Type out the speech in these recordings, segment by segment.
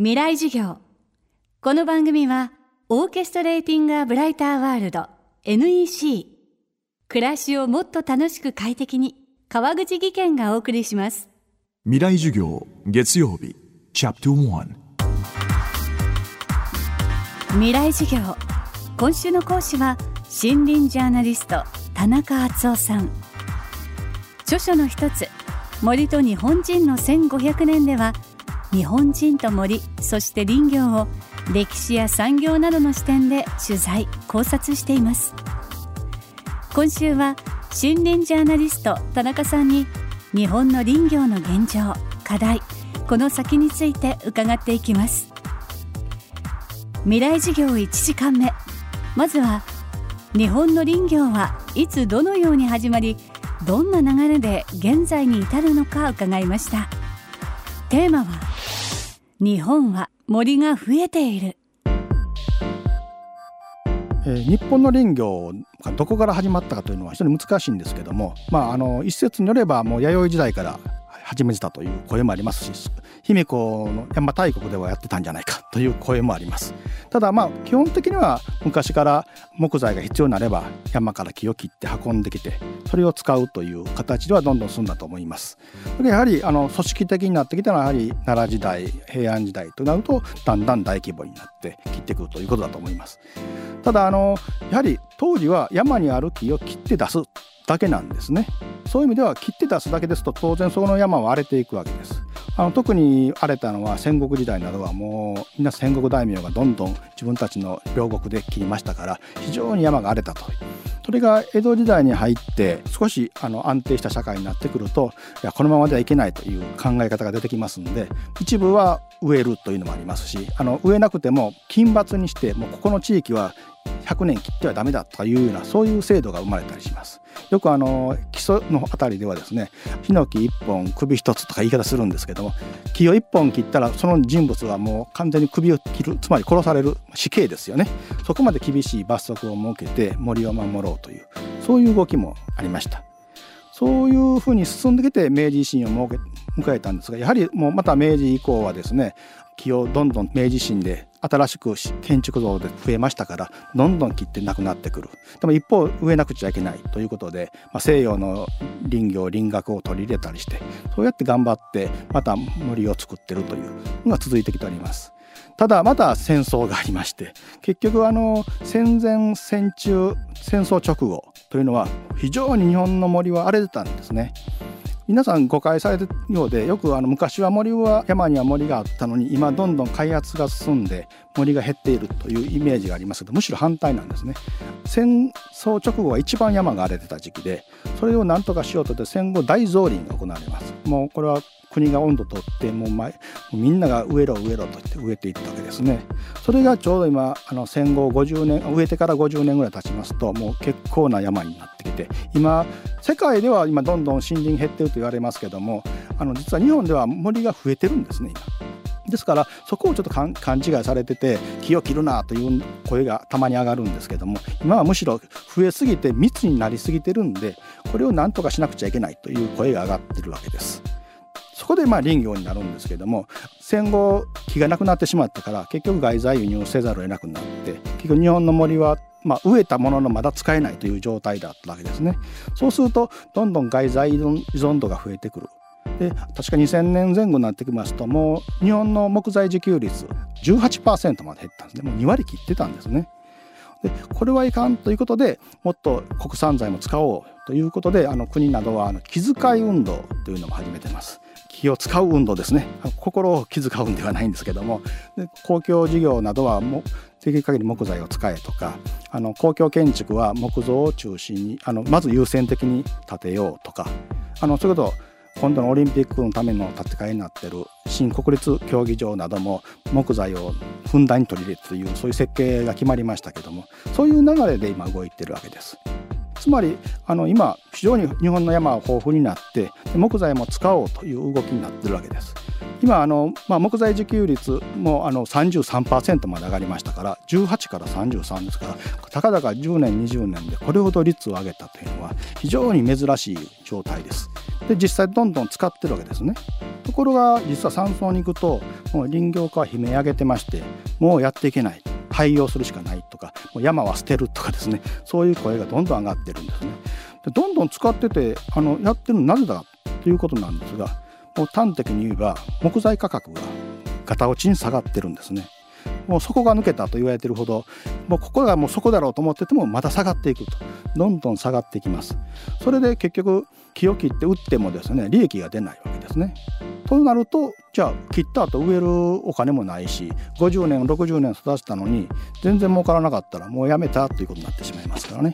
未来授業。この番組はオーケストレーティング・ア・ブライター・ワールド NEC 暮らしをもっと楽しく快適に川口義賢がお送りします。未来授業月曜日チャプト1未来授業。今週の講師は森林ジャーナリスト田中敦夫さん。著書の一つ森と日本人の1500年では日本人と森そして林業を歴史や産業などの視点で取材考察しています。今週は森林ジャーナリスト田中さんに日本の林業の現状課題この先について伺っていきます。未来事業1時間目。まずは日本の林業はいつどのように始まりどんな流れで現在に至るのか伺いました。テーマは日本は森が増えている。えー、日本の林業がどこから始まったかというのは非常に難しいんですけども、まあ、あの一説によればもう弥生時代から始めてたという声もありますし卑弥呼の邪馬台国ではやってたんじゃないかという声もあります。ただまあ基本的には昔から木材が必要になれば山から木を切って運んできてそれを使うという形ではどんどん進んだと思います。やはりあの組織的になってきたのはやはり奈良時代平安時代となるとだんだん大規模になって切ってくるということだと思います。ただあのやはり当時は山にある木を切って出すだけなんですね。そういう意味では切って出すだけですと当然その山は荒れていくわけです。あの特に荒れたのは戦国時代などはもうみんな戦国大名がどんどん自分たちの領国で切りましたから非常に山が荒れたとそれが江戸時代に入って少しあの安定した社会になってくるといやこのままではいけないという考え方が出てきますんで一部は植えるというのもありますしあの植えなくても金抜にしてもうここの地域は100年切ってはダメだというようなそういう制度が生まれたりします。よくあの礎のあたりではですねヒノキ1本首1つとか言い方するんですけども木を1本切ったらその人物はもう完全に首を切るつまり殺される死刑ですよね。そこまで厳しい罰則を設けて森を守ろうというそういう動きもありました。そういうふうに進んできて明治維新を設け迎えたんですがやはりもうまた明治以降はですね木をどんどん明治維新で新しく建築造で増えましたからどんどん切ってなくなってくるでも一方植えなくちゃいけないということで、まあ、西洋の林業林学を取り入れたりしてそうやって頑張ってまた森を作ってるというのが続いてきております。ただまだ戦争がありまして結局あの戦前戦中戦争直後というのは非常に日本の森は荒れてたんですね。皆さん誤解されてるようでよくあの昔は森は山には森があったのに今どんどん開発が進んで森が減っているというイメージがありますけどむしろ反対なんですね。戦争直後は一番山が荒れてた時期でそれを何とかしようとで戦後大増林が行われます。もうこれは国が温度とってもう前みんなが植えろ植えろと言って植えていったわけですね。それがちょうど今あの戦後50年植えてから50年ぐらい経ちますともう結構な山になってきて今世界では今どんどん森林減ってると言われますけどもあの実は日本では森が増えてるんですね今。ですからそこをちょっと勘違いされてて木を切るなという声がたまに上がるんですけども今はむしろ増えすぎて密になりすぎてるんでこれを何とかしなくちゃいけないという声が上がってるわけです。そこでまあ林業になるんですけども戦後木がなくなってしまったから結局外材輸入せざるを得なくなって結局日本の森はまあ、植えたもののまだ使えないという状態だったわけですね。そうするとどんどん外在依存度が増えてくる。で確か2000年前後になってきますともう日本の木材自給率18%まで減ったんですねもう2割切ってたんですね。でこれはいかんということでもっと国産材も使おうということであの国などはあの気遣い運動というのも始めてます。気を使う運動ですね心を気遣うんではないんですけども公共事業などはもできる限り木材を使えとかあの公共建築は木造を中心にあのまず優先的に建てようとかあのそういうこと今度のオリンピックのための建て替えになってる新国立競技場なども木材をふんだんに取り入れるというそういう設計が決まりましたけどもそういう流れで今動いてるわけです。つまりあの今非常に日本の山は豊富になって木材も使おうという動きになってるわけです。今あの、まあ、木材自給率もあの33%まで上がりましたから18から33ですからたかだか10年20年でこれほど率を上げたというのは非常に珍しい状態です。で実際どんどん使ってるわけですね。ところが実は山荘に行くともう林業家は悲鳴上げてましてもうやっていけない廃業するしかないとかもう山は捨てるとかですねそういう声がどんどん上がってるんですね。でどんどん使っててあのやってるのなぜだということなんですがもう端的に言えば木材価格がガタ落ちに下がってるんですね。もう底が抜けたと言われてるほどもうここがもうそこだろうと思っててもまた下がっていくとどんどん下がってきます。それで結局木を切って売ってもですね利益が出ないわけですね。となるとじゃあ切った後植えるお金もないし50年60年育てたのに全然儲からなかったらもうやめたということになってしまいますからね。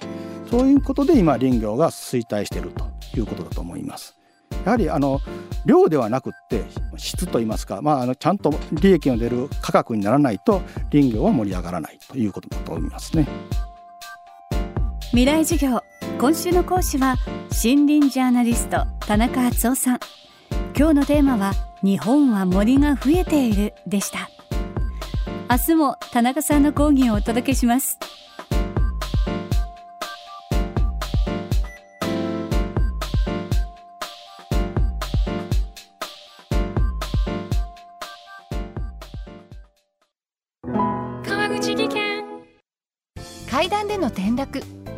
そういうことで今林業が衰退しているということだと思います。やはりあの量ではなくって質といいますか、まあ、あのちゃんと利益の出る価格にならないと林業は盛り上がらないということだと思いますね。未来授業。今週の講師は森林ジャーナリスト田中敦夫さん。今日のテーマは日本は森が増えているでした。明日も田中さんの講義をお届けします。川口技研。階段での転落